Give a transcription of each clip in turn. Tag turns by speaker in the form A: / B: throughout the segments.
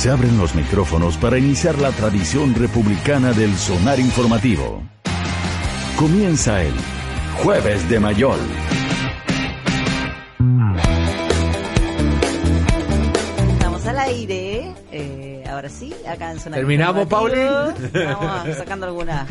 A: Se abren los micrófonos para iniciar la tradición republicana del sonar informativo. Comienza el Jueves de Mayol.
B: Estamos al aire. eh, ahora sí, acá en Sonar
C: ¿Terminamos,
B: Informativo. Estamos sacando algunas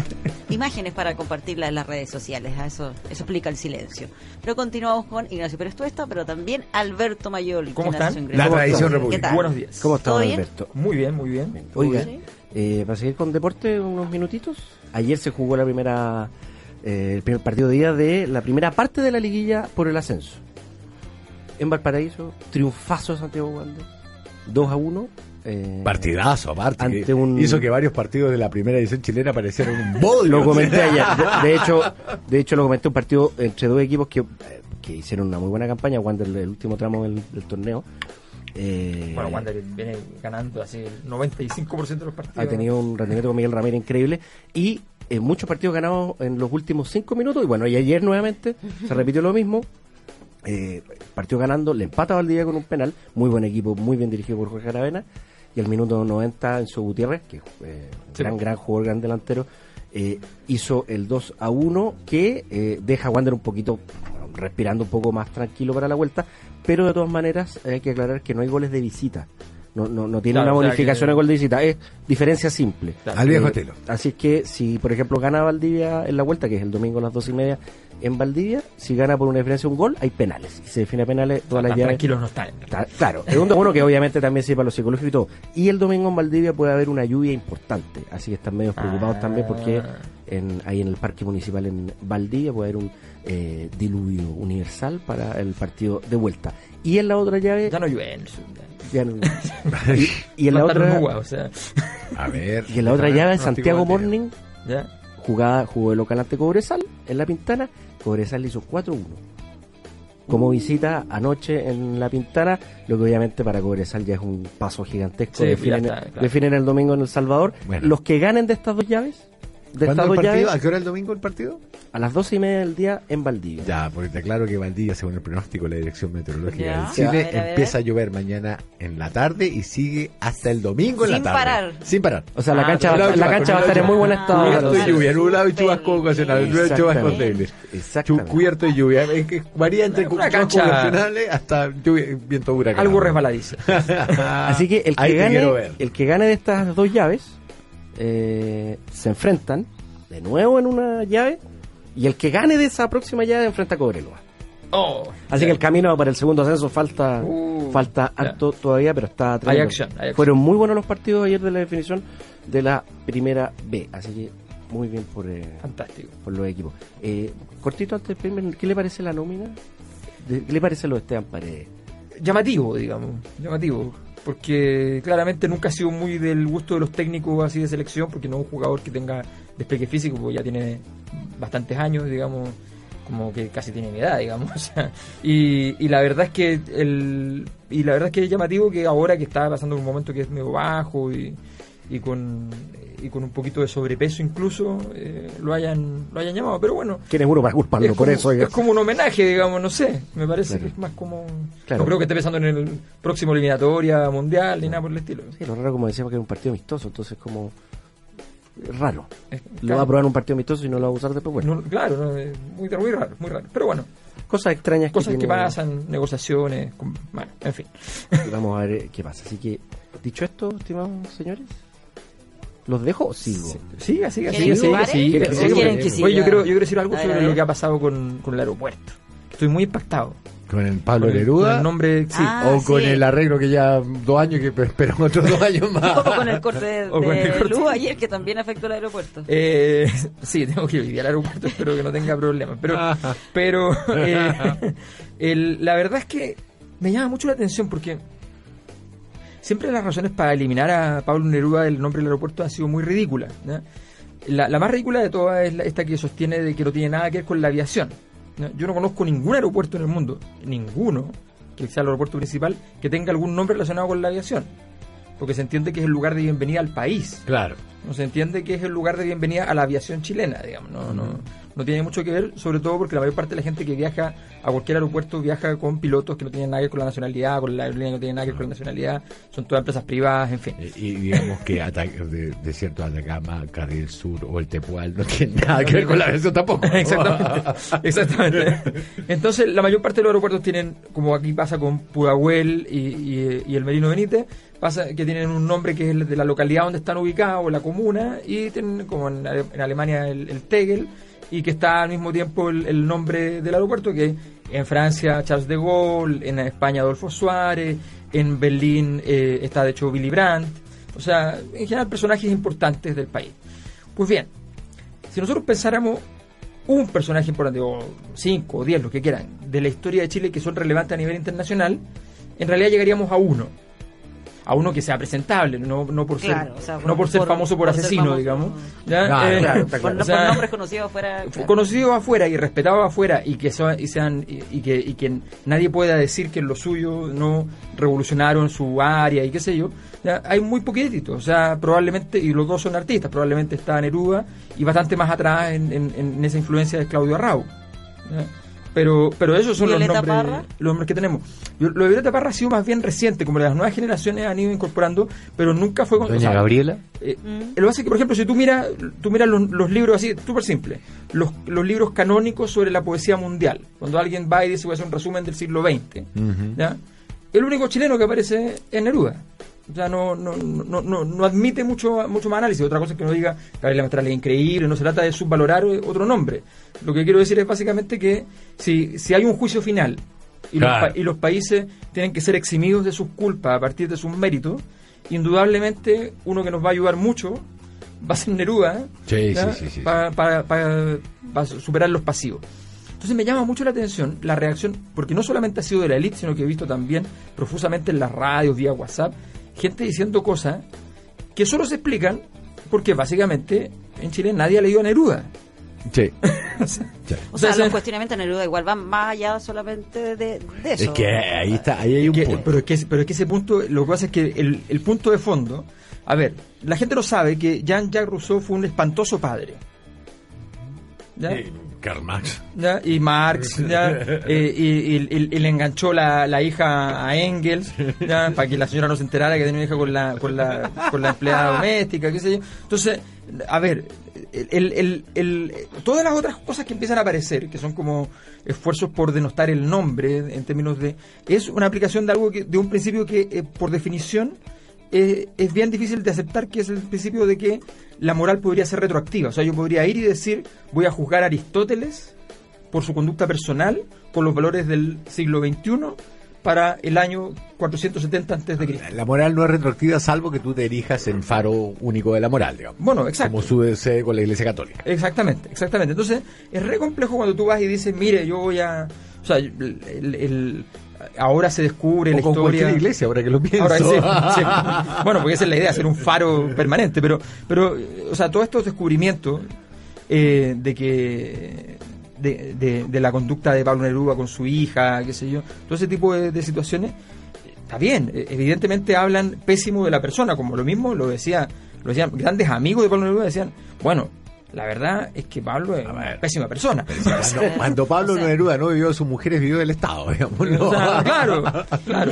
B: imágenes para compartirlas en las redes sociales. A eso, eso explica el silencio. Pero continuamos con Ignacio Pérez Tuesta, pero también Alberto Mayol.
D: ¿Cómo están?
C: La
B: ¿Cómo
C: tradición
B: tal?
D: Buenos días.
E: ¿Cómo está,
B: ¿Todo
E: don
B: bien?
E: Alberto?
D: Muy bien, muy bien.
E: Oiga,
B: Sí.
E: eh, para seguir con deporte unos minutitos, ayer se jugó la primera, eh, el primer partido de día de la primera parte de la liguilla por el ascenso. En Valparaíso, triunfazo Santiago Wander, 2 a 1. Eh,
C: Partidazo, aparte.
E: Ante
C: que
E: un-
C: Hizo que varios partidos de la primera edición chilena parecieran un bodrio.
E: Lo comenté ayer. De, de hecho, de hecho lo comenté un partido entre dos equipos que, eh, que hicieron una muy buena campaña, Wander el último tramo del, del torneo. Eh,
D: Bueno, Wander viene ganando así el 95% de los partidos.
E: ha tenido un rendimiento con Miguel Ramírez increíble y eh, muchos partidos ganados en los últimos cinco minutos y bueno, y ayer nuevamente se repitió lo mismo. Eh, partió ganando, le empata a Valdivia con un penal, muy buen equipo, muy bien dirigido por Jorge Aravena y al minuto 90 Enzo Gutiérrez, que eh,
D: Sí.
E: gran gran jugador, gran delantero, eh, hizo el 2 a 1 que eh, deja a Wander un poquito respirando un poco más tranquilo para la vuelta, pero de todas maneras hay que aclarar que no hay goles de visita. No, no, no tiene
D: Claro,
E: una
D: o sea
E: bonificación
D: que-
E: de gol de visita, es diferencia simple.
D: Claro.
C: Al viejo
E: Eh,
C: estilo.
E: Así es que si, por ejemplo, gana Valdivia en la vuelta, que es el domingo a las dos y media en Valdivia, si gana por una diferencia de un gol, hay penales. Y se define a penales todas las llaves.
D: tranquilos no están.
E: Ta- Claro, es un bueno que obviamente también sirve para lo psicológico y todo. Y el domingo en Valdivia puede haber una lluvia importante, así que están medio preocupados
D: Ah.
E: también porque en, ahí en el parque municipal en Valdivia puede haber un eh, diluvio universal para el partido de vuelta. Y en la otra llave...
D: Ya no llueve en el sur.
E: Ya no- y, y en la otra,
D: nubla, o sea,
C: A ver.
E: y en la otra llave,
C: No,
E: Santiago Morning
D: ya.
E: jugada, jugó de local ante Cobresal en la Pintana, Cobresal le hizo 4-1. Como visita anoche en la Pintana, lo que obviamente para Cobresal ya es un paso gigantesco.
D: Sí,
E: definen,
D: ya está, claro.
E: definen el domingo en El Salvador.
C: Bueno.
E: Los que ganen de estas dos llaves, de
C: ¿Cuándo
E: estas
C: el partido?
E: llaves,
C: ¿A qué hora el domingo el partido?
E: a las 12 y media del día en Valdivia.
C: Ya, porque está claro que Valdivia, según el pronóstico de la Dirección Meteorológica
B: Ya.
C: del
B: A
C: Chile,
B: ver, a ver.
C: empieza a llover mañana en la tarde y sigue hasta el domingo en
B: Sin
C: la tarde.
B: parar.
C: Sin parar.
E: O sea, la
D: Ah,
E: cancha, va,
C: la
E: la cancha va a estar en muy buen estado.
C: Cubierto de lluvia, nublado y chubasco ocasional.
B: bien.
C: Chubasco
E: Exactamente.
C: débil. Chu-
E: Exactamente.
C: Cubierto de lluvia. Es que varía entre
D: Una
C: chubascos
D: cancha-
C: ocasionales hasta lluvia, viento huracán.
D: Algo resbaladizo.
E: Así que el que,
C: te
E: gane,
C: quiero ver.
E: el que gane de estas dos llaves eh, se enfrentan de nuevo en una llave y el que gane de esa próxima llave enfrenta a Cobreloa.
D: Oh,
E: Así que el camino para el segundo ascenso falta
D: Uh,
E: falta harto todavía, pero está
D: Hay.
E: Fueron muy buenos los partidos ayer de la definición de la primera B, así que muy bien por, eh,
D: Fantástico.
E: por los equipos. Eh, cortito antes, ¿qué le parece la nómina? ¿De- ¿Qué le parece lo de Esteban Paredes?
D: llamativo, digamos, llamativo, porque claramente nunca ha sido muy del gusto de los técnicos así de selección, porque no es un jugador que tenga despegue físico, porque ya tiene bastantes años, digamos, como que casi tiene mi edad, digamos, y, y la verdad es que el y la verdad es que es llamativo que ahora que está pasando un momento que es medio bajo y, y con y con un poquito de sobrepeso incluso eh, lo hayan lo hayan llamado, pero bueno,
E: ¿Quién es uno para culparlo
D: es
E: por
D: como,
E: eso? oiga?
D: es como un homenaje, digamos, no sé. Me parece
E: Claro.
D: que es más como.
E: Claro.
D: No creo que esté pensando en el próximo eliminatoria mundial ni nada por el estilo.
E: Sí, lo raro como decíamos que era un partido amistoso, entonces como raro.
D: Es-
E: Lo va a probar un partido amistoso y no lo va a usar después. Bueno,
D: no, claro, no, es muy, muy raro, muy raro. Pero bueno,
E: cosas extrañas
D: cosas que
E: tiene-
D: pasan, negociaciones, bueno, en fin.
E: Vamos a ver eh, qué pasa. Así que, dicho esto, estimados señores, ¿los dejo o sigo?
D: Siga, siga,
B: ¿Quieren
D: siga,
B: que
D: siga, siga,
E: ¿O
D: siga.
B: quieren que siga?
D: Oye, yo quiero, yo quiero decir algo sobre lo que ha pasado con, con el aeropuerto. Estoy muy impactado.
C: Con el Pablo
D: Con el- con
C: Neruda.
D: el nombre, sí.
B: Ah,
C: o con
B: sí.
C: el arreglo que ya dos años que esperan otros dos años más.
B: O con el corte de,
D: O con el
B: de
D: corte.
B: luz ayer que también afectó el aeropuerto.
D: Eh, sí, tengo que ir al aeropuerto, espero que no tenga problemas. Pero, pero eh, el- la verdad es que me llama mucho la atención porque siempre las razones para eliminar a Pablo Neruda del nombre del aeropuerto han sido muy ridículas. ¿no? La, la más ridícula de todas es la- esta que sostiene de que no tiene nada que ver con la aviación. ¿no? Yo no conozco ningún aeropuerto en el mundo, ninguno, que sea el aeropuerto principal, que tenga algún nombre relacionado con la aviación. Porque se entiende que es el lugar de bienvenida al país.
C: Claro.
D: No se entiende que es el lugar de bienvenida a la aviación chilena, digamos. No, no, no tiene mucho que ver, sobre todo porque la mayor parte de la gente que viaja a cualquier aeropuerto viaja con pilotos que no tienen nada que ver con la nacionalidad, con la aerolínea que no tienen nada que ver con la nacionalidad, son todas empresas privadas, en fin.
C: Eh, Y digamos que de, de Atacama, Carril Sur o el Tepual no tienen nada que ver con la versión tampoco.
D: Exactamente, exactamente. Entonces, la mayor parte de los aeropuertos tienen, como aquí pasa con Pudahuel y, y- y el Merino Benítez, pasa que tienen un nombre que es el de la localidad donde están ubicados, la comuna, y tienen como en, Ale- en Alemania el, el Tegel, y que está al mismo tiempo el, nombre del aeropuerto, que en Francia Charles de Gaulle, en España Adolfo Suárez, en Berlín eh, está de hecho Willy Brandt, o sea, en general personajes importantes del país. Pues bien, si nosotros pensáramos un personaje importante, o cinco o diez, lo que quieran, de la historia de Chile que son relevantes a nivel internacional, en realidad llegaríamos a uno. A uno que sea presentable, no, no por ser,
B: Claro, o sea,
D: no por ser famoso por, asesino,
B: famoso.
D: digamos. ¿ya?
C: Claro,
D: Eh,
C: claro,
B: Por,
D: o sea,
B: por nombres conocidos afuera.
D: fue
B: claro.
D: conocido afuera y respetado afuera y que so- y sean y, y que y que nadie pueda decir que lo suyo no revolucionaron su área y qué sé yo ya, hay muy poquititos o sea probablemente y los dos son artistas probablemente está Neruda y bastante más atrás en, en- en esa influencia de Claudio Arrau ¿ya? Pero pero esos son
B: Violeta
D: los nombres
B: Parra.
D: los nombres que tenemos Yo- lo de Violeta Parra ha sido más bien reciente como las nuevas generaciones han ido incorporando pero nunca fue con o
C: Doña
D: sea,
C: Gabriela.
D: eh, Lo que pasa es que, por ejemplo, si tú miras, tú miras los, los libros así, súper simple, los, los libros canónicos sobre la poesía mundial, cuando alguien va y dice voy a hacer un resumen del siglo XX. ¿ya? el único chileno que aparece es Neruda. O sea, no, no, no, no, no admite mucho, mucho más análisis. Otra cosa es que no diga Gabriela Mistral es increíble, no se trata de subvalorar otro nombre. Lo que quiero decir es básicamente que si, si hay un juicio final y,
C: Claro.
D: los, y los países tienen que ser eximidos de sus culpas a partir de sus méritos, indudablemente uno que nos va a ayudar mucho va a ser Neruda
C: sí, sí, sí,
D: para, para- para- para superar los pasivos. Entonces me llama mucho la atención la reacción, porque no solamente ha sido de la élite, sino que he visto también profusamente en las radios, vía WhatsApp, gente diciendo cosas que solo se explican porque básicamente en Chile nadie ha leído a Neruda.
C: Sí.
B: O
D: O
B: sea,
D: sea,
B: los cuestionamientos de Neruda igual van más allá solamente de, de eso.
C: Es que ahí está, ahí hay un
D: que-
C: punto.
D: pero, es que, pero es que ese punto, lo que pasa es que el, el punto de fondo, a ver, la gente no sabe que Jean-Jacques Rousseau fue un espantoso padre. ¿Ya?
C: Sí, Karl Marx.
D: ¿ya? y Marx ¿ya? Eh, y, y- y- y le enganchó la, la hija a Engels ¿ya? para que la señora no se enterara que tenía una hija con la, con la, con la empleada doméstica, qué sé yo. Entonces, a ver, el, el- el- todas las otras cosas que empiezan a aparecer, que son como esfuerzos por denostar el nombre en términos de... Es una aplicación de algo que, de un principio que, eh, por definición, es bien difícil de aceptar que es el principio de que la moral podría ser retroactiva. O sea, yo podría ir y decir, voy a juzgar a Aristóteles por su conducta personal con los valores del siglo XXI para el año 470 antes de Cristo.
C: La moral no es retroactiva salvo que tú te erijas en faro único de la moral, digamos.
D: Bueno, exacto.
C: Como sucede con la Iglesia Católica.
D: Exactamente, exactamente. Entonces, es re complejo cuando tú vas y dices, mire, yo voy a... O sea, el- ahora se descubre la
C: con
D: historia...
C: cualquier iglesia, ahora que lo pienso.
D: Ahora. Bueno, porque esa es la idea, hacer un faro permanente. Pero, pero o sea, todos estos descubrimientos eh, de que de, de- de la conducta de Pablo Neruda con su hija, qué sé yo, todo ese tipo de, de situaciones, está bien. eh, Evidentemente hablan pésimo de la persona, como lo mismo lo decía, lo decían grandes amigos de Pablo Neruda, decían, bueno, la verdad es que Pablo es una pésima persona.
C: Cuando, cuando Pablo
B: O sea-
C: Neruda no vivió de sus mujeres, vivió del Estado, digamos. ¿no?
D: O sea, claro, claro.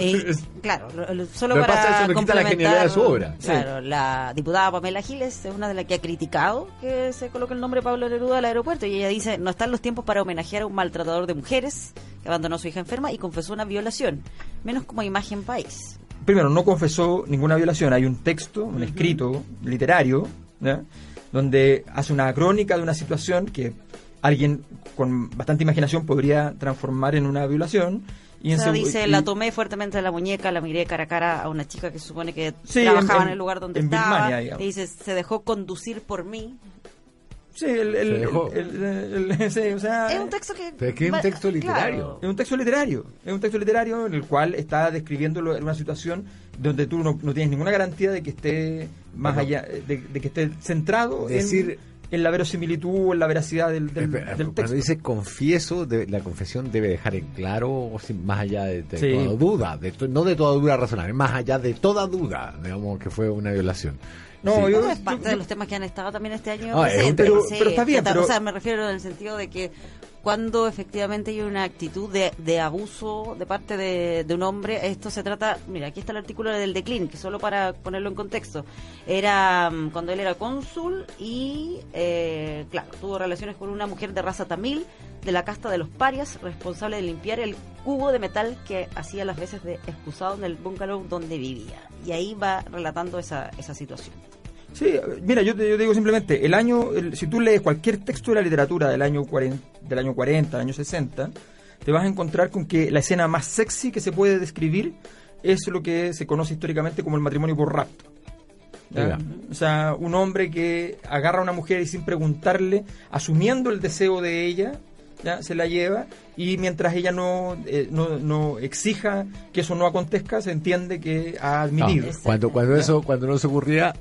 B: Claro, lo- lo- solo
C: Lo que
B: para
C: pasa es que eso la genialidad de su obra.
B: Claro, la diputada Pamela Giles es una de las que ha criticado que se coloque el nombre de Pablo Neruda al aeropuerto y ella dice, no están los tiempos para homenajear a un maltratador de mujeres que abandonó a su hija enferma y confesó una violación, menos como imagen país.
D: primero, no confesó ninguna violación. Hay un texto, un escrito literario, ¿ya? Donde hace una crónica de una situación que alguien con bastante imaginación podría transformar en una violación. Y
B: O
D: en
B: sea, dice, la tomé fuertemente de la muñeca, la miré cara a cara a una chica que se supone que
D: Sí,
B: trabajaba
D: en-
B: en, el lugar donde
D: en
B: estaba.
D: Birmania,
B: y dice, se dejó conducir por mí.
D: Sí, el, el-
C: Se dejó.
D: el- el- el- sí, o sea,
B: Es un texto que...
C: Pero es que es un texto
B: claro.
C: literario.
D: Es un texto literario, es un texto literario en el cual está describiendo lo- una situación donde tú no, no tienes ninguna garantía de que esté más allá, de, de que esté centrado
C: Decir-
D: en la verosimilitud o en la veracidad del, del,
C: Espera,
D: del
C: Cuando
D: texto.
C: dice confieso, de- la confesión debe dejar en claro, más allá de, de
D: Sí.
C: toda duda, de to- no de toda duda razonable, más allá de toda duda, digamos que fue una violación.
D: No,
C: Sí.
D: yo-
B: Bueno, es parte de los temas que han estado también este año
C: Ah, es un
D: pero-
B: sí,
D: pero está bien, pero-
B: O sea, me refiero en el sentido de que cuando efectivamente hay una actitud de, de abuso de parte de, un hombre, esto se trata, mira, aquí está el artículo del Declin, que solo para ponerlo en contexto, era mm, cuando él era cónsul y, eh, claro, tuvo relaciones con una mujer de raza tamil, de la casta de los parias, responsable de limpiar el cubo de metal que hacía las veces de excusado en el bungalow donde vivía. Y ahí va relatando esa, esa situación.
D: Sí, mira, yo te, yo te digo simplemente, el año, el- si tú lees cualquier texto de la literatura del año 40, del año 40, del año 60, te vas a encontrar con que la escena más sexy que se puede describir es lo que se conoce históricamente como el matrimonio por rapto. O sea, un hombre que agarra a una mujer y sin preguntarle, asumiendo el deseo de ella, ¿ya? se la lleva y mientras ella no, eh, no, no exija que eso no acontezca, se entiende que ha admitido.
C: No, cuando, cuando eso, cuando no se ocurría,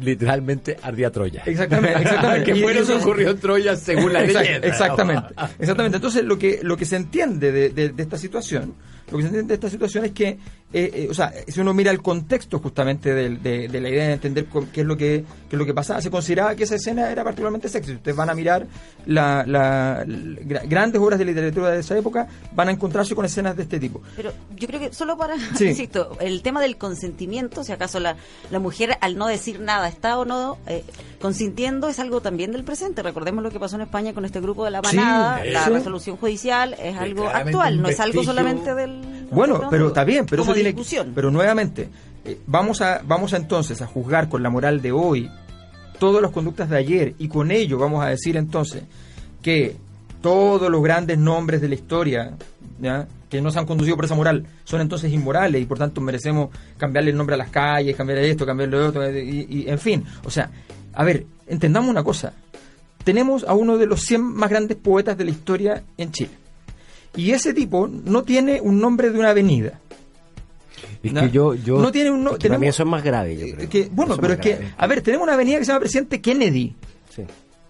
C: literalmente ardía Troya.
D: Exactamente, exactamente.
C: que fue lo que ocurrió en Troya según la leyenda.
D: Exactamente, exactamente. Entonces lo que lo que se entiende de, de- de esta situación, lo que se entiende de esta situación es que, eh, eh, o sea, si uno mira el contexto justamente del- de, de la idea de entender qué es lo que qué es lo que pasaba, se consideraba que esa escena era particularmente sexy. Ustedes van a mirar la, la- la- gra- grandes obras de literatura de esa época, van a encontrarse con escenas de este tipo.
B: Pero yo creo que solo para,
D: Sí.
B: insisto, el tema del consentimiento, si acaso la, la mujer al no decir nada está o no eh, consintiendo, es algo también del presente. Recordemos lo que pasó en España con este grupo de la
D: Sí,
B: manada, la
D: eso.
B: resolución judicial es algo actual, no es algo solamente del...
D: Bueno, pero está bien, pero eso tiene pero nuevamente eh, vamos a vamos a entonces a juzgar con la moral de hoy todas las conductas de ayer y con ello vamos a decir entonces que todos los grandes nombres de la historia ¿ya? que nos han conducido por esa moral son entonces inmorales y por tanto merecemos cambiarle el nombre a las calles, cambiarle esto, cambiarle lo otro y, y, en fin, o sea, a ver, entendamos una cosa. Tenemos a uno de los 100 más grandes poetas de la historia en Chile. Y ese tipo no tiene un nombre de una avenida.
C: Es
D: ¿no?
C: que yo, yo
D: no tiene un no-
E: Que para mí
D: tenemos-
E: eso es más grave, yo creo.
D: que- bueno,
E: Eso
D: pero es que, a ver, tenemos una avenida que se llama Presidente Kennedy.
E: Sí.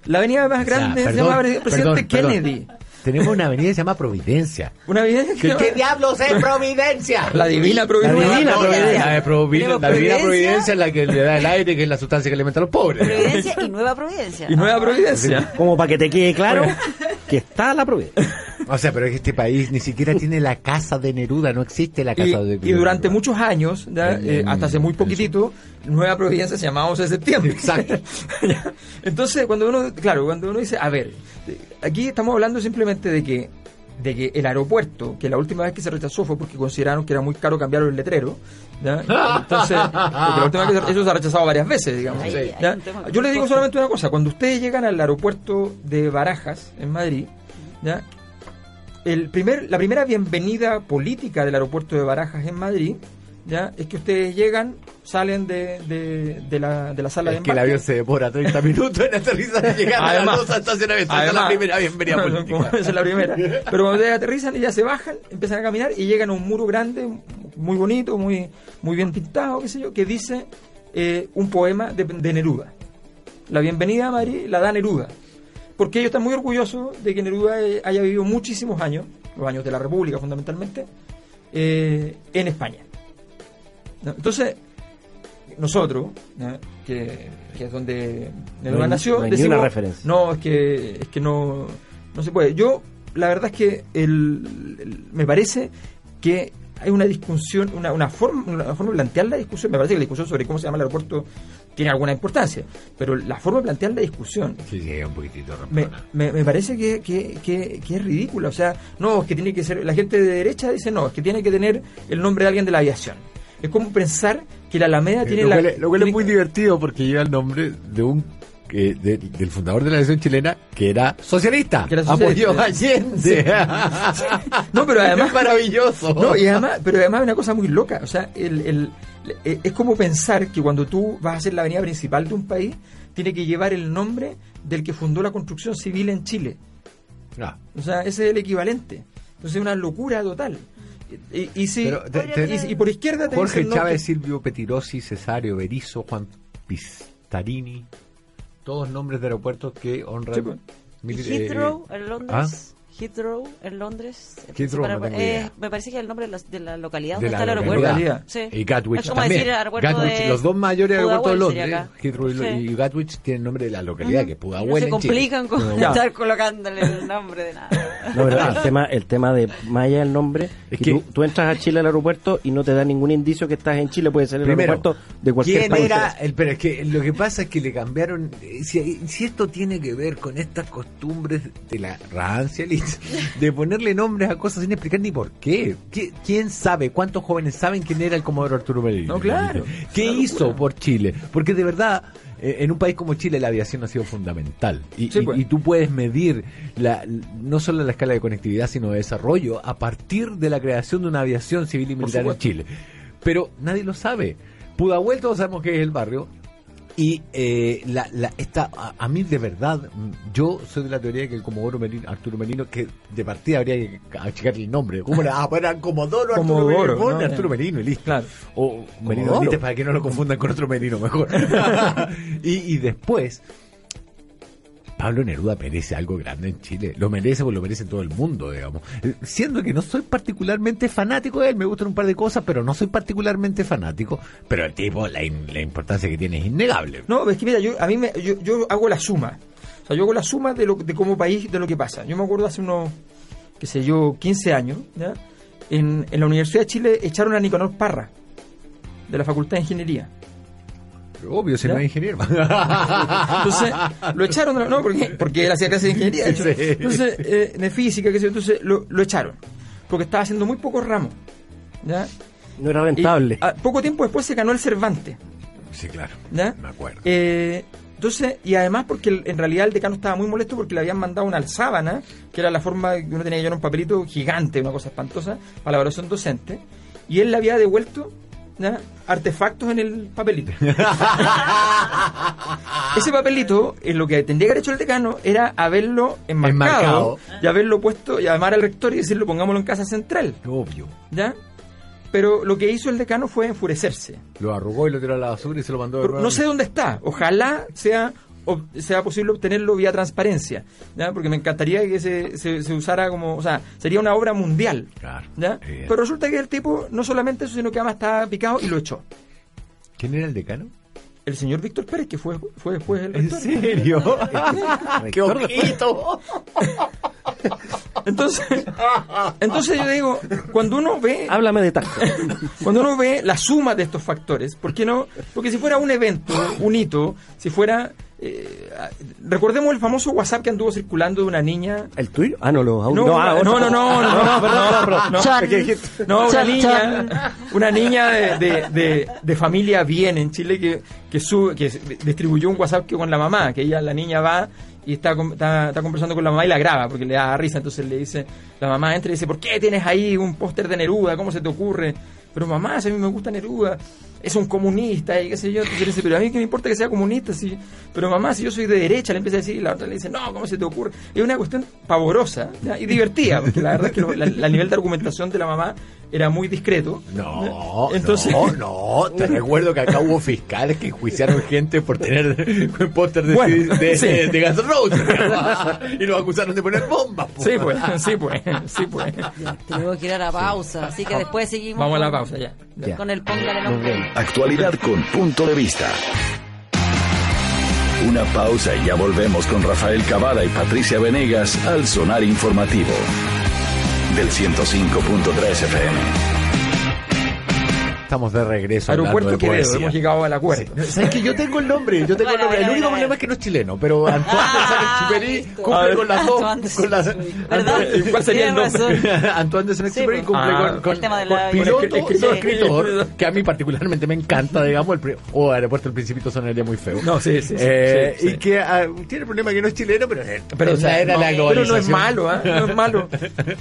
D: La avenida más
C: O sea,
D: grande se
C: perdón,
D: llama Pre- Presidente
C: perdón, perdón.
D: Kennedy.
C: Tenemos una avenida que se llama Providencia.
D: Una avenida que se llama-
C: diablos es Providencia?
D: La divina Providencia.
E: La divina
C: La,
E: Providencia.
C: de Provi-
B: Tenemos
C: la divina
B: Providencia.
C: Providencia es la que le da el aire, que es la sustancia que alimenta a los pobres.
B: Providencia y Nueva Providencia.
D: Y Nueva Providencia.
E: Como para que te quede claro que está la providencia.
C: O sea, pero es que este país ni siquiera tiene la casa de Neruda, no existe la
D: Y,
C: casa de
D: y durante
C: Neruda.
D: muchos años, Eh, hasta hace muy poquitito, Nueva Providencia se llamaba 11 de septiembre.
C: Exacto.
D: Entonces, cuando uno, claro, cuando uno dice, a ver, aquí estamos hablando simplemente de que de que el aeropuerto, que la última vez que se rechazó fue porque consideraron que era muy caro cambiar el letrero, ¿ya? entonces, porque la última vez que se- eso se ha rechazado varias veces, digamos. Yo le digo solamente una cosa, cuando ustedes llegan al aeropuerto de Barajas, en Madrid, ¿ya? El primer, la primera bienvenida política del aeropuerto de Barajas en Madrid, ¿ya? es que ustedes llegan, salen de, de, de la, de la sala de
C: Es que el
D: embarque.
C: avión se demora 30 minutos en aterrizar y llegar a
D: Además-
C: las dos estacionamientos. Esa es la
D: Además-
C: primera bienvenida política.
D: esa es la primera. Pero cuando ustedes aterrizan y ya se bajan, empiezan a caminar y llegan a un muro grande, muy bonito, muy, muy bien pintado, qué sé yo, que dice eh, un poema de, de Neruda. La bienvenida a Madrid la da Neruda. Porque ellos están muy orgullosos de que Neruda eh, haya vivido muchísimos años, los años de la República fundamentalmente, eh, en España. ¿No? Entonces, nosotros, ¿no? que, que es donde Neruda
E: No
D: nació,
E: no
D: decimos,
E: referencia.
D: no, es que, es que no, no se puede. Yo, la verdad es que el, el- me parece que hay una discusión, una, una, forma, una forma de plantear la discusión, me parece que la discusión sobre cómo se llama el aeropuerto tiene alguna importancia, pero la forma de plantear la discusión
C: Sí, sí, un poquitito
D: me, me, me parece que, que, que, que es ridícula. O sea, no, es que tiene que ser. La gente de derecha dice no, es que tiene que tener el nombre de alguien de la aviación. Es como pensar que la Alameda tiene
C: lo
D: la.
C: cual, es- lo cual es muy divertido porque lleva el nombre de un eh, de- del fundador de la nación chilena que era socialista.
D: Que era socialista.
C: Apoyó a Allende.
D: No, pero además-
C: Es maravilloso.
D: No, y además, pero además una cosa muy loca. O sea, el, el- eh, es como pensar que cuando tú vas a ser la avenida principal de un país, tiene que llevar el nombre del que fundó la construcción civil en Chile.
C: No.
D: O sea, ese es el equivalente. Entonces es una locura total. Y, y si,
C: Pero te- te-
D: y, y por izquierda te
C: Jorge Chávez, Silvio Petirosi, Cesario Berizo, Juan Pistarini. todos nombres de aeropuertos que honran.
D: Sí, pues.
C: mili- eh,
B: Heathrow en
C: ¿ah?
B: Heathrow en Londres.
C: Heathrow, no tengo idea.
B: Eh, me parece que es el nombre de la, de la localidad
C: de
B: donde
C: la
B: está el aeropuerto. Sí.
C: Y Gatwich
B: Es como
C: también.
B: decir aeropuerto
C: Gatwich,
B: de
C: los dos mayores aeropuertos de Londres. Heathrow y,
B: Sí.
C: y Gatwich, tienen nombre de la localidad, que es
B: Y
C: Pudahuel
B: no se complican con
D: Ya.
B: estar colocándole el nombre de nada.
E: No, pero el tema, el tema de más allá del nombre,
C: Es
E: que
C: que-
E: tú, tú entras a Chile al aeropuerto y no te da ningún indicio que estás en Chile, puede ser el
C: Primero,
E: aeropuerto de cualquier
C: ¿quién
E: país.
C: era el, pero es que lo que pasa es que le cambiaron si, si esto tiene que ver con estas costumbres de la rancia Liz, de ponerle nombres a cosas sin explicar ni por qué. ¿Qui- ¿Quién sabe? ¿Cuántos jóvenes saben quién era el Comodoro Arturo Merino?
D: No, claro.
C: ¿Qué hizo por Chile? Porque de verdad en un país como Chile la aviación ha sido fundamental y,
D: Sí, pues.
C: y tú puedes medir la, no solo la escala de conectividad sino de desarrollo a partir de la creación de una aviación civil y militar en. Chile pero nadie lo sabe. Pudahuel todos sabemos que es el barrio. Y eh, la, la, esta, a, a mí de verdad, mm, yo soy de la teoría que el Comodoro Merino, Arturo Merino, que de partida habría que achicarle el nombre. ¿Cómo era? Ah, pues era Comodoro Arturo Merino.
D: ¿no?
C: Arturo Merino y listo.
D: Claro.
C: O Merino para que no lo confundan con otro Merino mejor. y, y después, Pablo Neruda merece algo grande en Chile. Lo merece porque lo merece todo el mundo, digamos. Eh, Siendo que no soy particularmente fanático de él, me gustan un par de cosas, pero no soy particularmente fanático. Pero el tipo, la, importancia que tiene es innegable.
D: No, es que mira, yo, a mí me, yo, yo hago la suma. O sea, yo hago la suma de, lo, de como país de lo que pasa. Yo me acuerdo hace unos, qué sé yo, 15 años, ¿ya? En, en la Universidad de Chile echaron a Nicanor Parra, de la Facultad de Ingeniería.
C: Obvio, si
D: ¿Ya?
C: no es ingeniero.
D: Entonces, lo echaron, no, porque, porque él hacía clases de ingeniería. de hecho.
C: Sí.
D: Entonces, eh, de física, qué sé yo, entonces lo, lo echaron. Porque estaba haciendo muy pocos ramos. ¿ya?
E: No era
D: Y
E: rentable.
D: a- poco tiempo después se ganó el Cervantes.
C: sí, claro.
D: ¿ya?
C: Me acuerdo.
D: Eh, entonces, y además porque el- en realidad el decano estaba muy molesto porque le habían mandado una alzábana, que era la forma que uno tenía que llevar un papelito gigante, una cosa espantosa, para la evaluación docente, y él le había devuelto ¿ya? artefactos en el papelito. Ese papelito, eh, lo que tendría que haber hecho el decano era haberlo enmarcado,
C: Enmarcado.
D: y haberlo puesto, y llamar al rector y decirle pongámoslo en casa central,
C: Obvio.
D: ¿ya? Pero lo que hizo el decano fue enfurecerse.
C: Lo arrugó y lo tiró a la basura y se lo mandó de
D: no sé dónde está. Ojalá sea sea posible obtenerlo vía transparencia, ¿ya? porque me encantaría que se, se, se usara como, o sea, sería una obra mundial.
C: Claro.
D: ¿ya?
C: Evidente.
D: Pero resulta que el tipo no solamente eso, sino que además estaba picado y lo echó.
C: ¿Quién era el decano?
D: El señor Víctor Pérez, que fue, fue después el
C: ¿En serio? ¡Qué ojito!
D: Entonces, entonces yo digo, cuando uno ve
E: Háblame de tacto.
D: Cuando uno ve la suma de estos factores, ¿por qué no? Porque si fuera un evento, un hito, si fuera... eh, recordemos el famoso WhatsApp que anduvo circulando de una niña...
E: ¿El tuyo? Ah, no, los
D: No,
E: ah,
D: no, no, no, no, no, no.
B: Chan.
E: Que dijiste-
D: No, una
B: Chan,
D: niña, una niña de, de, de- de familia bien en Chile que, que, sube, que distribuyó un WhatsApp que con la mamá, que ella, la niña va y está, está, está conversando con la mamá y la graba porque le da risa, entonces le dice, la mamá entra y dice, ¿por qué tienes ahí un póster de Neruda? ¿Cómo se te ocurre? Pero mamá, si a mí me gusta Neruda, es un comunista y qué sé yo, pero a mí qué me importa que sea comunista, sí, pero mamá, si yo soy de derecha, le empieza a decir, y la otra le dice, no, ¿cómo se te ocurre? Es una cuestión pavorosa ¿ya? y divertida, porque la verdad es que lo- la- la- el nivel de argumentación de la mamá era muy discreto.
C: No,
D: Entonces-
C: no, no. Te recuerdo que acá hubo fiscales que enjuiciaron gente por tener póster de,
D: Bueno,
C: de,
D: sí.
C: de, de Guns N' Roses. y los acusaron de poner bombas. po.
D: Sí, pues, sí, pues, sí, pues.
B: Tenemos que ir a la pausa, así que después seguimos.
D: Vamos a la
B: con-
D: pausa ya.
E: Ya.
B: Con el póngale nombre.
A: Actualidad con punto de vista. Una pausa y ya volvemos con Rafael Cavada y Patricia Venegas al sonar informativo del 105.3 FM.
C: Estamos de regreso.
D: Aeropuerto
C: de
D: Quevedo,
C: poesía.
D: hemos llegado al acuerdo.
C: ¿Sabes que yo tengo el nombre? Yo tengo el
B: Bueno,
C: nombre. El único
B: bueno,
C: problema es que no es chileno, pero Antoine de
B: Ah,
C: Saint-Exupéry cumple con las dos.
B: Antoine
C: Con las.
D: ¿Y cuál sería el nombre?
C: Antoine de Saint-Exupéry
B: Sí,
C: cumple
D: ah,
C: con, con,
B: el
C: con
B: la-
C: piloto
D: con el-
C: y
D: sí.
C: escritor, que a mí particularmente me encanta, digamos, el o Aeropuerto del Principito sonaría muy feo.
D: No, sí, sí, sí,
C: Eh,
D: sí,
C: y
D: sí.
C: que ah, tiene el problema que no es chileno, pero,
D: Pero, o sea,
C: era
D: no,
C: la
D: pero no es malo, ¿ah? No es malo.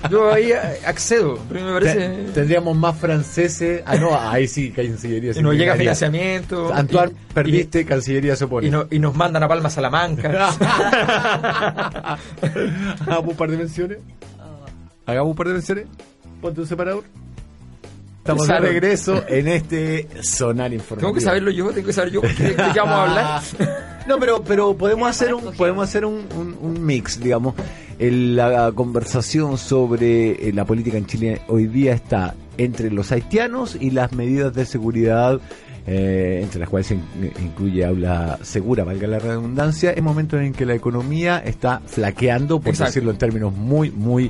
D: Yo ahí accedo, pero me
C: Te-
D: parece...
C: Tendríamos más franceses. Ah, no, ahí sí, Cancillería.
D: Y
C: sí
D: nos llega financiamiento.
C: Antoine,
D: y-
C: perdiste, Cancillería se opone.
D: Y, no- y nos mandan a Palma Salamanca.
C: Hagamos un par de menciones. Hagamos un par de menciones. Ponte un separador. Estamos de regreso en este sonar informativo.
D: Tengo que saberlo yo, tengo que saber yo de qué vamos a hablar.
C: No, pero, pero podemos hacer un, podemos hacer un, un- un mix, digamos. El- la conversación sobre eh, la política en Chile hoy día está entre los haitianos y las medidas de seguridad, eh, entre las cuales se in- incluye aula segura, valga la redundancia, en momentos en que la economía está flaqueando, por
D: Exacto.
C: decirlo en términos muy, muy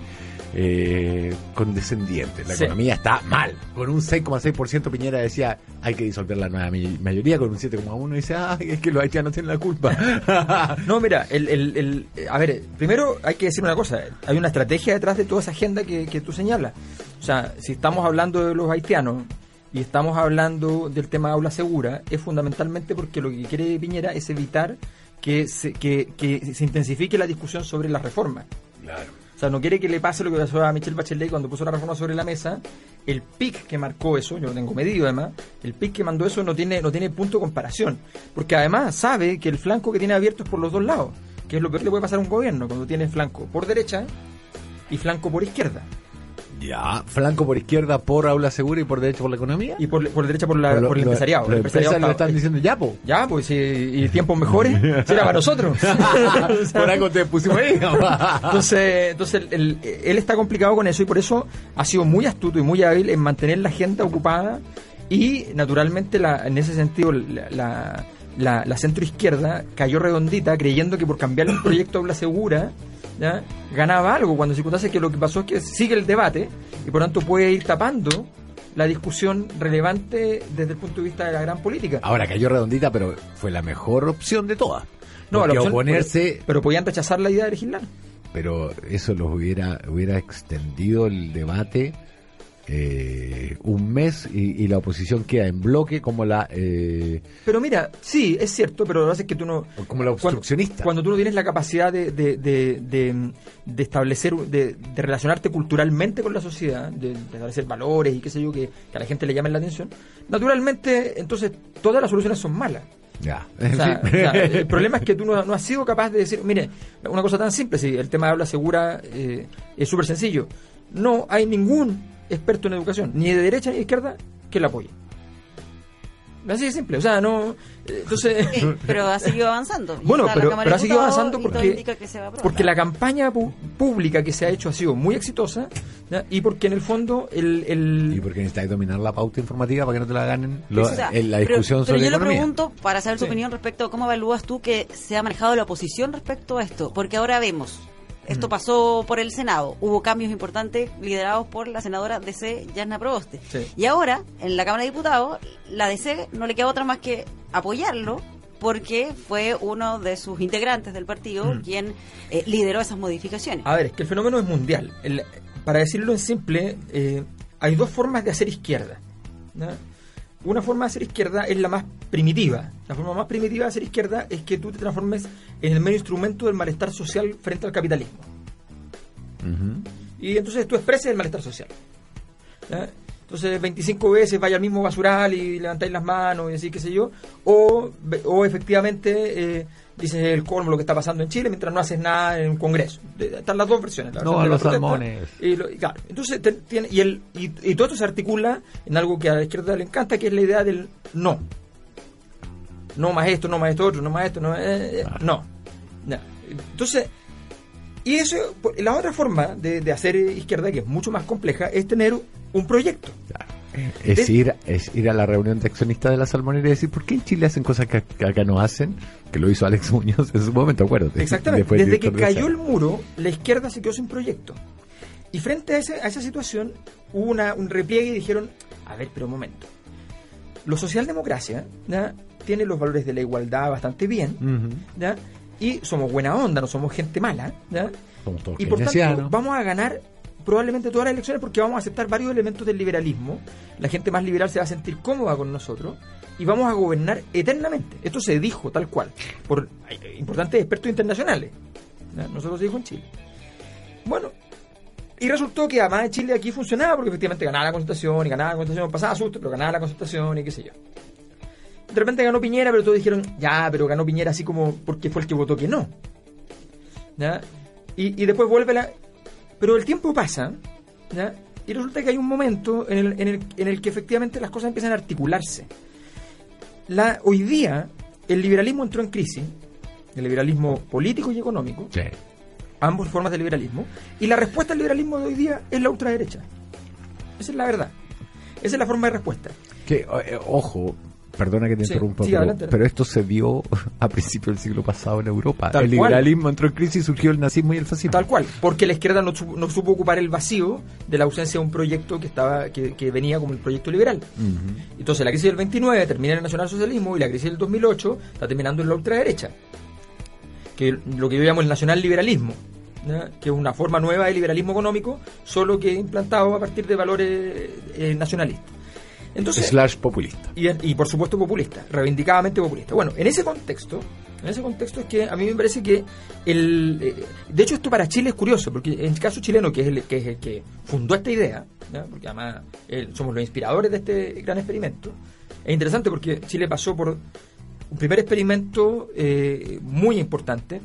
C: eh, condescendientes. La
D: Sí.
C: economía está mal. Con un 6,6% Piñera decía hay que disolver la nueva mayoría, con un 7,1% dice, ah, es que los haitianos tienen la culpa.
D: No, mira, el, el, el- a ver, primero hay que decir una cosa, hay una estrategia detrás de toda esa agenda que, que tú señalas. O sea, si estamos hablando de los haitianos y estamos hablando del tema de aula segura, es fundamentalmente porque lo que quiere Piñera es evitar que se, que, que se intensifique la discusión sobre las reformas.
C: claro.
D: Sea, no quiere que le pase lo que pasó a Michelle Bachelet cuando puso la reforma sobre la mesa. El pic que marcó eso, yo lo tengo medido además, el pic que mandó eso no tiene, no tiene punto de comparación. Porque además sabe que el flanco que tiene abierto es por los dos lados, que es lo peor que le puede pasar a un gobierno cuando tiene flanco por derecha y flanco por izquierda.
C: Ya, flanco por izquierda por aula segura y por derecho por la economía.
D: Y por, por derecha por, la-
C: Lo-
D: por el
C: lo-
D: empresariado.
C: Los empresarios
D: está-
C: están diciendo ya, po.
D: Ya, pues, y, y tiempos mejores, será para nosotros.
C: Por algo te pusimos ahí.
D: Entonces, entonces él está complicado con eso y por eso ha sido muy astuto y muy hábil en mantener la agenda ocupada y naturalmente la, en ese sentido la, la, la, la centroizquierda cayó redondita creyendo que por cambiarle un proyecto a aula segura ¿ya? ganaba algo cuando se que lo que pasó es que sigue el debate y por tanto puede ir tapando la discusión relevante desde el punto de vista de la gran política.
C: Ahora cayó redondita, pero fue la mejor opción de todas.
D: No, la opción-
C: oponerse,
D: pero, pero podían rechazar la idea de legislar.
C: pero eso los hubiera hubiera extendido el debate eh, un mes y, y la oposición queda en bloque como la eh,
D: Pero mira, sí, es cierto, pero lo que pasa es que tú no...
C: como la obstruccionista.
D: cuando tú no tienes la capacidad de, de, de, de- de establecer, de, relacionarte culturalmente con la sociedad, de, establecer valores y qué sé yo, que, que a la gente le llamen la atención, naturalmente, entonces todas las soluciones son malas.
C: ya.
D: O sea,
C: Sí.
D: o sea, el problema es que tú no, no has sido capaz de decir, mire, una cosa tan simple, si el tema de habla segura eh, es súper sencillo, no hay ningún experto en educación, ni de derecha ni de izquierda, que la apoye. Así de simple, o sea, no... eh, Entonces...
B: Pero ha seguido avanzando. Y
D: Bueno,
B: está la
D: pero,
B: Cámara
D: pero
B: de
D: ha seguido avanzando porque,
B: indica que se va a aprobar.
D: porque la campaña pu- pública que se ha hecho ha sido muy exitosa ¿ya? y porque en el fondo el... el-
C: Y porque necesitáis dominar la pauta informativa para que no te la ganen lo-
B: O sea,
C: en la
B: pero-
C: discusión
B: pero,
C: sobre
B: yo le
C: economía.
B: pregunto para saber tu
D: Sí.
B: opinión respecto a cómo evalúas tú que se ha manejado la oposición respecto a esto, porque ahora vemos, esto pasó por el Senado, hubo cambios importantes liderados por la senadora DC Yasna Proboste.
D: Sí.
B: Y ahora, en la Cámara de Diputados, la DC no le queda otra más que apoyarlo porque fue uno de sus integrantes del partido
D: Mm.
B: quien eh, lideró esas modificaciones.
D: A ver, es que el fenómeno es mundial. El- para decirlo en simple, eh, hay dos formas de hacer izquierda. Una forma de hacer izquierda es la más primitiva. La forma más primitiva de hacer izquierda es que tú te transformes en el medio instrumento del malestar social frente al capitalismo. Y entonces tú expresas el malestar social. ¿ya? Entonces 25 veces vaya al mismo basural y levantáis las manos y así, qué sé yo. O, o efectivamente eh, dices el colmo lo que está pasando en Chile mientras no haces nada en un congreso. Están las dos versiones. la
C: No
D: versión
C: a los salmones.
D: Y lo- y claro, entonces te- tiene- y, el, y, y todo esto se articula en algo que a la izquierda le encanta, que es la idea del no. No más esto, no más esto otro, no más esto, no. eh, eh, no. Entonces, y eso, la otra forma de, de hacer izquierda, que es mucho más compleja, es tener un proyecto.
C: Es
D: De-
C: ir, es ir a la reunión de accionistas de la salmonera y decir, ¿por qué en Chile hacen cosas que, que acá no hacen? Que lo hizo Alex Muñoz en su momento, acuérdate.
D: Exactamente. Desde que cayó el muro, la izquierda se quedó sin proyecto. Y frente a, ese- a esa situación hubo una, un repliegue y dijeron, a ver, pero un momento. Lo socialdemocracia ¿ya? tiene los valores de la igualdad bastante bien, y somos buena onda, no somos gente mala, ¿ya?
C: Somos todos
D: y por tanto vamos a ganar probablemente todas las elecciones porque vamos a aceptar varios elementos del liberalismo. La gente más liberal se va a sentir cómoda con nosotros y vamos a gobernar eternamente. Esto se dijo tal cual por eh, importantes expertos internacionales. ¿ya? No solo se dijo en Chile. Bueno, y resultó que además en Chile aquí funcionaba porque efectivamente ganaba la consultación y ganaba la consultación, pasaba susto, pero ganaba la consultación y qué sé yo. De repente ganó Piñera, pero todos dijeron, ya, pero ganó Piñera así como porque fue el que votó que no. ¿Ya? Y, y después vuelve la... Pero el tiempo pasa, ¿ya? Y resulta que hay un momento en el, en el, en el que efectivamente las cosas empiezan a articularse. La, hoy día, el liberalismo entró en crisis el liberalismo político y económico,
C: Sí.
D: Ambas formas de liberalismo, y la respuesta al liberalismo de hoy día es la ultraderecha. Esa es la verdad. Esa es la forma de respuesta.
C: Que, eh, ojo, perdona que te
D: Sí,
C: interrumpa,
D: sí,
C: pero, pero esto se dio a principios del siglo pasado en Europa.
D: Tal
C: el
D: cual.
C: liberalismo entró en crisis y surgió el nazismo y el fascismo.
D: Tal cual, porque la izquierda no, supo- no supo ocupar el vacío de la ausencia de un proyecto que estaba que, que venía como el proyecto liberal.
C: Ujú.
D: Entonces la crisis del 29 termina en el nacionalsocialismo y la crisis del 2008 está terminando en la ultraderecha, que lo que yo llamo el nacionalliberalismo, ¿ya? que es una forma nueva de liberalismo económico, solo que implantado a partir de valores eh, nacionalistas. Entonces,
C: Slash populista.
D: y, y, por supuesto populista, reivindicadamente populista. Bueno, en ese contexto, en ese contexto es que a mí me parece que el eh, de hecho esto para Chile es curioso, porque en el caso chileno, que es el que, es el que fundó esta idea, porque además eh, somos los inspiradores de este gran experimento, es interesante porque Chile pasó por un primer experimento eh, muy importante,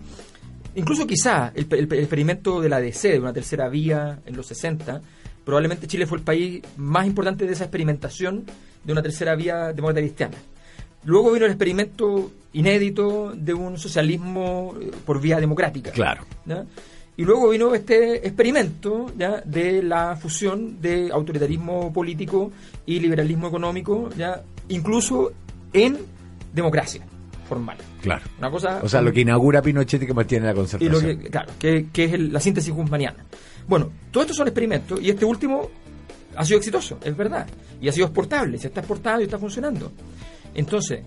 D: incluso quizá el, el- el experimento de la DC, de una tercera vía en los 60, probablemente Chile fue el país más importante de esa experimentación de una tercera vía demócrata cristiana. Luego vino el experimento inédito de un socialismo eh, por vía democrática.
C: Claro.
D: Y luego vino este experimento ¿ya? de la fusión de autoritarismo político y liberalismo económico, ¿ya? incluso en democracia formal.
C: Claro.
D: Una cosa
C: O sea, lo que inaugura Pinochet y que mantiene la
D: y lo
C: concertación.
D: que, claro, que, que es el- la síntesis guzmaniana. Bueno, todos estos son experimentos y este último ha sido exitoso, es verdad. Y ha sido exportable, se está exportando y está funcionando. Entonces,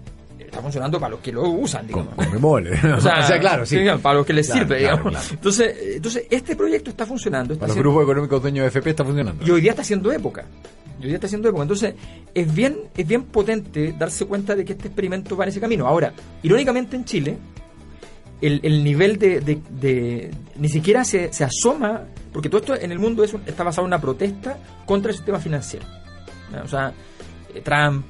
D: está funcionando para los que lo usan,
C: Con,
D: digamos.
C: con memole. O sea, claro, sí.
D: para los que les
C: Claro,
D: sirve,
C: claro,
D: digamos.
C: claro.
D: Entonces, eh, entonces, este proyecto está funcionando. Está
C: Para los grupos económicos dueños de FP está funcionando.
D: y hoy día está haciendo época. Y hoy día está haciendo época. Entonces, es bien, es bien potente darse cuenta de que este experimento va en ese camino. Ahora, irónicamente en Chile, el, el nivel de, de- de- ni siquiera se, se asoma, porque todo esto en el mundo es está basado en una protesta contra el sistema financiero. O sea, eh, Trump,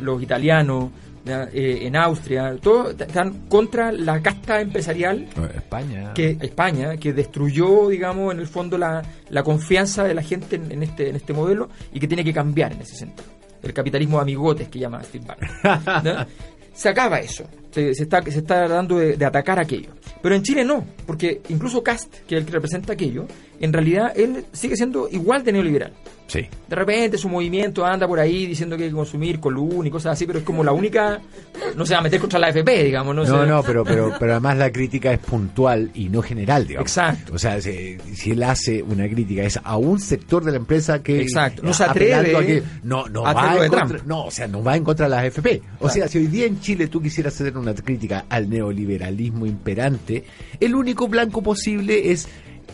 D: los italianos, eh, en Austria, todos están contra la casta empresarial
C: España.
D: que España que destruyó digamos en el fondo la, la confianza de la gente en, en este en este modelo y que tiene que cambiar en ese sentido el capitalismo de amigotes que llama Steve Bannon ¿no? se acaba eso se, se está se está dando de, de atacar aquello pero en Chile no porque incluso Cast que es el que representa aquello en realidad él sigue siendo igual de neoliberal
C: Sí.
D: de repente su movimiento anda por ahí diciendo que hay que consumir column y cosas así, pero es como la única, no se va a meter contra la AFP, digamos, no,
C: No, no, pero, pero, pero además la crítica es puntual y no general, digamos.
D: Exacto.
C: O sea, si, si él hace una crítica es a un sector de la empresa que...
D: Exacto. No se atreve
C: a que- no, no
D: a
C: va en contra, no, o sea, no va en contra de las FP. O
D: Claro.
C: sea, si hoy día en Chile tú quisieras hacer una crítica al neoliberalismo imperante, el único blanco posible es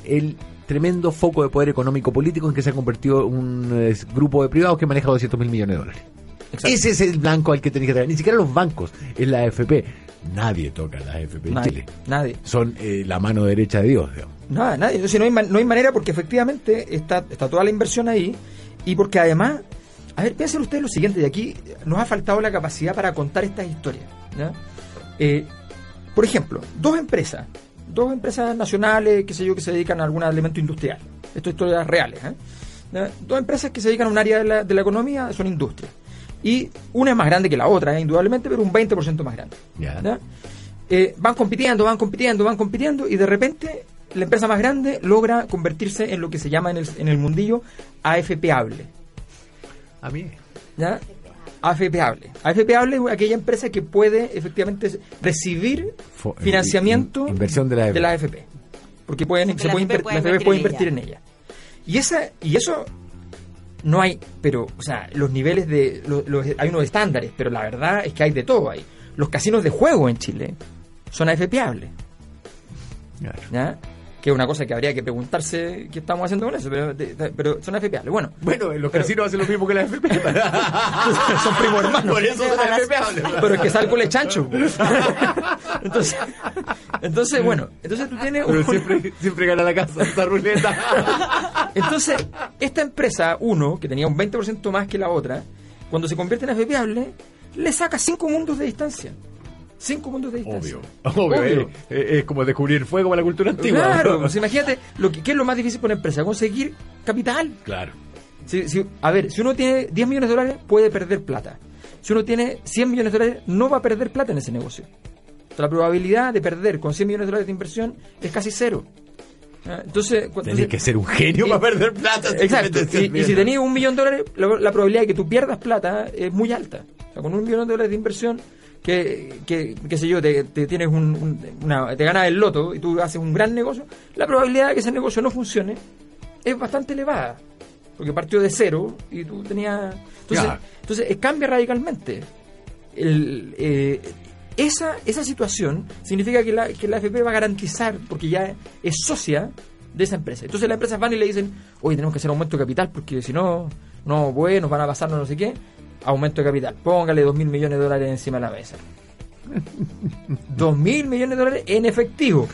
C: el tremendo foco de poder económico político en que se ha convertido un eh, grupo de privados que maneja 200 mil millones de dólares.
D: Exacto.
C: Ese es el blanco al que tenés que traer. Ni siquiera los bancos, es la AFP. Nadie toca la AFP en
D: nadie,
C: Chile.
D: nadie.
C: Son eh, la mano derecha de Dios, digamos.
D: Nada, nadie. Entonces no hay, man- no hay manera porque efectivamente está, está toda la inversión ahí y porque además, a ver, piensen ustedes lo siguiente, y aquí nos ha faltado la capacidad para contar estas historias. ¿ya? Eh, por ejemplo, dos empresas, dos empresas nacionales, qué sé yo, que se dedican a algún elemento industrial. Esto historias reales. ¿eh? Dos empresas que se dedican a un área de la, de la economía son industrias. Y una es más grande que la otra, ¿eh? indudablemente, pero un 20% más grande. Eh, van compitiendo, van compitiendo, van compitiendo y de repente la empresa más grande logra convertirse en lo que se llama en el, en el mundillo AFPable.
C: A mí.
D: ¿ya? AFPable. AFPable es aquella empresa que puede efectivamente recibir
C: Fo-
D: financiamiento
C: in- inversión de la AFP.
D: AFP. Porque pueden, se
B: la
D: puede
B: AFP
D: inver-
B: puede
D: la AFP
B: invertir
D: puede
B: en
D: invertir en ella. Y, esa, y eso no hay, pero, o sea, los niveles de. los- hay unos estándares, pero la verdad es que hay de todo ahí. Los casinos de juego en Chile son AFPables.
C: Claro.
D: ¿ya? Que es una cosa que habría que preguntarse qué estamos haciendo con eso, pero, de- de- pero son AFPables. Bueno,
C: Bueno, los casinos hacen lo mismo que la AFP.
D: son primos hermanos.
C: Por eso son AFP.
D: Pero es que sale con el chancho. entonces, entonces, bueno, entonces tú tienes
C: Pero
D: un-
C: siempre, siempre gana la casa esta ruleta.
D: Entonces, esta empresa, uno, que tenía un 20% más que la otra, cuando se convierte en AFPable, le saca cinco mundos de distancia. Cinco mundos de distancia.
C: Obvio. Obvio. eh, eh, Es, como descubrir fuego para la cultura antigua.
D: Claro, pues imagínate, lo que, ¿qué es lo más difícil para una empresa? Conseguir capital.
C: Claro.
D: Si- si- a ver, si uno tiene 10 millones de dólares, puede perder plata. Si uno tiene 100 millones de dólares, no va a perder plata en ese negocio. La probabilidad de perder con 100 millones de dólares de inversión es casi cero. ¿Ya? Entonces,
C: Tenés que ser un genio
D: y-
C: para perder plata.
D: Exacto. Y, si tenías un millón de dólares, la, la probabilidad de que tú pierdas plata es muy alta. O sea, con un millón de dólares de inversión, que, que qué sé yo, te, te tienes un, un- una, te ganas el loto y tú haces un gran negocio, la probabilidad de que ese negocio no funcione es bastante elevada. Porque partió de cero y tú tenías... Entonces, entonces eh, cambia radicalmente. El, eh, esa, esa situación significa que la, que la AFP va a garantizar, porque ya es socia de esa empresa. Entonces las empresas van y le dicen, oye, tenemos que hacer aumento de capital, porque si no, no, bueno, nos van a pasar no sé qué. Aumento de capital, póngale dos mil millones de dólares encima de la mesa. Dos mil millones de dólares en efectivo.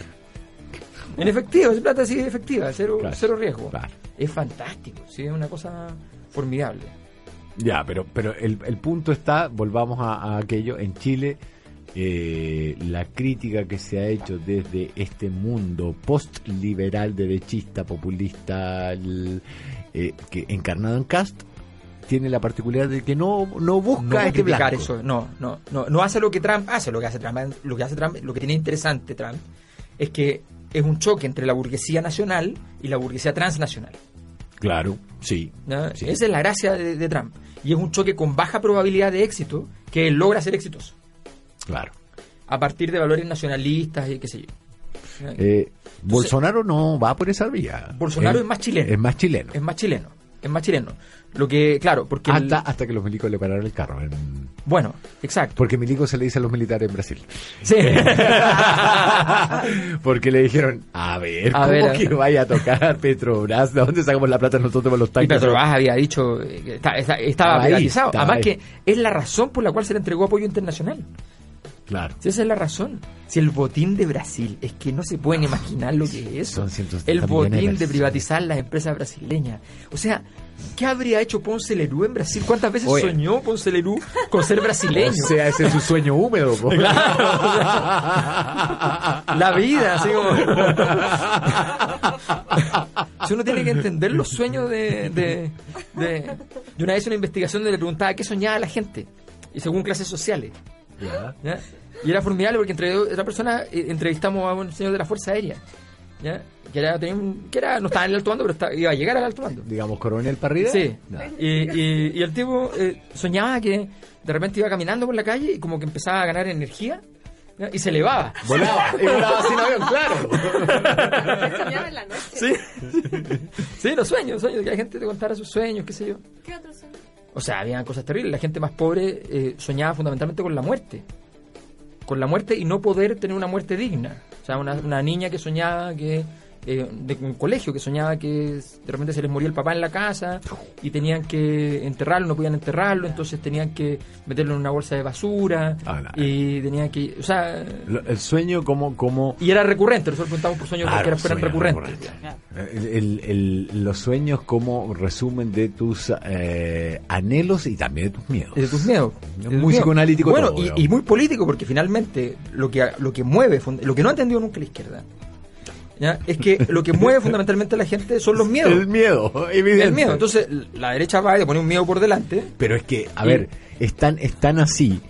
D: En efectivo, es plata así efectiva, cero,
C: Claro,
D: cero riesgo.
C: claro.
D: Es fantástico, sí, es una cosa formidable.
C: Ya, pero, pero el, el punto está, volvamos a, a aquello, en Chile eh, la crítica que se ha hecho desde este mundo post-liberal, derechista, populista, el, eh, que encarnado en Cast, tiene la particularidad de que no, no busca
D: no
C: este blanco.
D: eso, no, no, no, no hace lo que Trump hace, lo que hace Trump, lo que hace Trump, lo que tiene interesante Trump es que es un choque entre la burguesía nacional y la burguesía transnacional.
C: Claro, sí.
D: ¿no?
C: Sí.
D: Esa es la gracia de, de Trump. Y es un choque con baja probabilidad de éxito que él logra ser exitoso
C: Claro.
D: a partir de valores nacionalistas y qué sé yo.
C: Eh, Bolsonaro no va por esa vía.
D: Bolsonaro es más chileno.
C: Es más chileno.
D: Es más chileno, es más chileno. Lo que, claro, porque... el-
C: hasta, hasta que los milicos le pararon el carro. en-
D: bueno, exacto.
C: Porque milico se le dice a los militares en Brasil.
D: Sí.
C: Porque le dijeron, a ver,
D: A
C: ¿cómo
D: ver, a
C: que
D: ver.
C: vaya a tocar Petrobras? ¿De dónde sacamos la plata nosotros los
D: Y
C: tanques?
D: Petrobras había dicho eh, que está- está- estaba
C: Estaba ahí,
D: privatizado.
C: estaba
D: Además
C: ahí.
D: que es la razón por la cual se le entregó apoyo internacional.
C: Claro.
D: Si esa es la razón. Si el botín de Brasil, es que no se pueden imaginar lo que es eso.
C: Son 170
D: El botín de privatizar las empresas brasileñas. O sea, ¿qué habría hecho Ponce Lerú en Brasil? ¿Cuántas veces
C: Oye.
D: soñó Ponce Lerú con ser brasileño?
C: O sea, ese es su sueño húmedo. po.
D: La vida, así como. si uno tiene que entender los sueños de. de, de, de una vez una investigación donde le preguntaba qué soñaba la gente. Y según clases sociales.
C: Ya.
D: ¿ya? Y era formidable porque entre otra persona eh, entrevistamos a un señor de la Fuerza Aérea. ¿ya? Que, era, tenía un- que era, no estaba en el alto mando, pero estaba- iba a llegar al alto mando.
C: Digamos, coronel Parrida.
D: Sí. Y, y- y el tipo eh, soñaba que de repente iba caminando por la calle y como que empezaba a ganar energía ¿ya? y se elevaba.
C: Volaba, y volaba sin avión, claro.
F: Soñaba en la noche.
D: Sí. sí, los sueños, sueños, que la gente te contara sus sueños, qué sé yo.
F: ¿Qué otro sueño?
D: O sea, había cosas terribles. La gente más pobre eh, soñaba fundamentalmente con la muerte. Con la muerte y no poder tener una muerte digna. O sea, una, una niña que soñaba que. Eh, de un colegio que soñaba que de repente se les moría el papá en la casa y tenían que enterrarlo, no podían enterrarlo, entonces tenían que meterlo en una bolsa de basura
C: Ah, no.
D: y tenían que. O sea.
C: El sueño como... como
D: Y era recurrente, nosotros preguntamos por sueños
C: Claro,
D: que eran- recurrentes.
C: El- el- el- los sueños como resumen de tus eh, anhelos y también de tus miedos.
D: de tus miedos.
C: Muy
D: miedos.
C: psicoanalítico
D: Bueno,
C: todo,
D: y- y, muy político, porque finalmente lo que, lo que mueve, lo que no ha entendido nunca la izquierda, ¿ya? es que lo que mueve fundamentalmente a la gente son los miedos.
C: El miedo, evidente.
D: El miedo. Entonces, la derecha va y te pone un miedo por delante.
C: Pero es que, a
D: Y-
C: ver, es tan, es tan así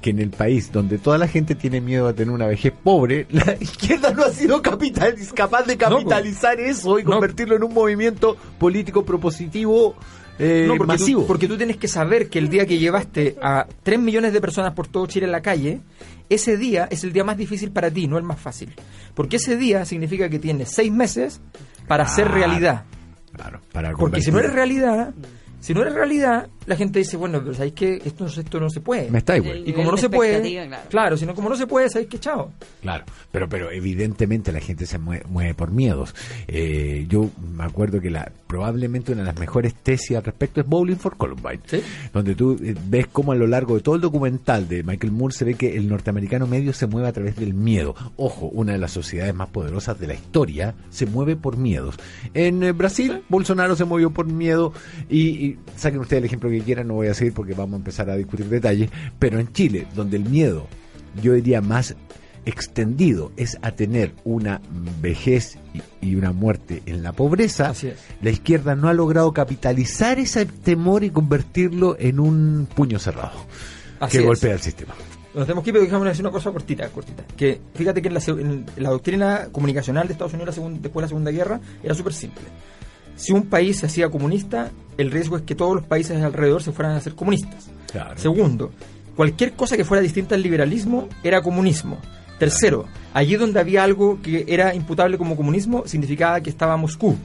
C: que en el país donde toda la gente tiene miedo a tener una vejez pobre, la izquierda no ha sido capital, capaz de capitalizar eso y
D: No.
C: convertirlo en un movimiento político propositivo eh,
D: No, porque,
C: masivo.
D: Tú, porque tú tienes que saber que el día que llevaste a 3 millones de personas por todo Chile en la calle, ese día es el día más difícil para ti, no el más fácil. Porque ese día significa que tienes 6 meses para hacer
C: Claro.
D: realidad.
C: Claro, para
D: Porque si no eres realidad, si no eres realidad, la gente dice, bueno, pero ¿sabéis que esto, no- esto no se puede?
C: Me está igual.
D: Y como no se puede, claro,
B: claro.
D: si no, como no se puede, ¿sabéis que chao?
C: Claro, pero pero evidentemente la gente se mueve, mueve por miedos. Eh, yo me acuerdo que la probablemente una de las mejores tesis al respecto es Bowling for Columbine,
D: Sí.
C: donde tú eh, ves cómo a lo largo de todo el documental de Michael Moore se ve que el norteamericano medio se mueve a través del miedo. Ojo, una de las sociedades más poderosas de la historia se mueve por miedos. En eh, Brasil, Bolsonaro se movió por miedo y, y saquen ustedes el ejemplo que quieran, no voy a seguir porque vamos a empezar a discutir detalles, pero en Chile, donde el miedo, yo diría más extendido es a tener una vejez y, una muerte en la pobreza, la izquierda no ha logrado capitalizar ese temor y convertirlo en un puño cerrado
D: Así
C: que
D: es.
C: golpea el sistema.
D: Nos tenemos que ir, pero déjame decir una cosa cortita, cortita. Que fíjate que en la, se- en la doctrina comunicacional de Estados Unidos la después de la Segunda Guerra era súper simple. Si un país se hacía comunista, el riesgo es que todos los países alrededor se fueran a hacer comunistas.
C: Claro.
D: Segundo, cualquier cosa que fuera distinta al liberalismo era comunismo. Tercero, allí donde había algo que era imputable como comunismo, significaba que estaba Moscú.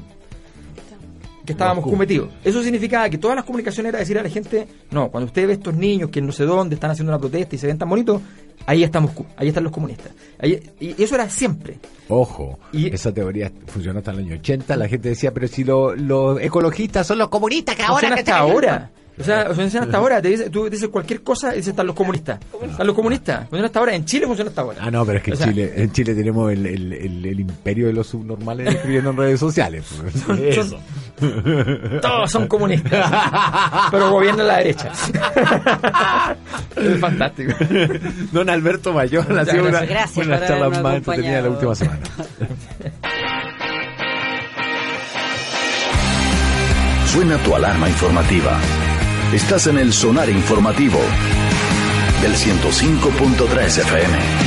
D: Que estaba
C: Moscú.
D: Moscú metido. Eso significaba que todas las comunicaciones era decir a la gente, no, cuando usted ve estos niños que no sé dónde están haciendo una protesta y se ven tan bonitos, ahí está Moscú, ahí están los comunistas. Ahí- y eso era siempre.
C: Ojo,
D: Y-
C: esa teoría funcionó hasta el año 80. La gente decía, pero si lo- los ecologistas son los comunistas que ahora... Que
D: hasta ahora. O sea, funciona hasta ahora. Te dice- tú dices cualquier cosa y dices están los comunistas. Están los comunistas. Funciona hasta ahora. En Chile funciona hasta ahora.
C: Ah, no, pero es que
D: O
C: en
D: sea,
C: Chile, en Chile tenemos el, el- el- el imperio de los subnormales escribiendo en redes sociales.
D: Son-
C: Eso.
D: Todos son comunistas. pero gobierna la derecha. es fantástico.
C: Don Alberto Mayor ha
D: Muchas
C: sido una,
B: gracias. Gracias
C: una charla más entretenida de la última semana.
A: Suena tu alarma informativa. Estás en el sonar informativo del 105.3 FM.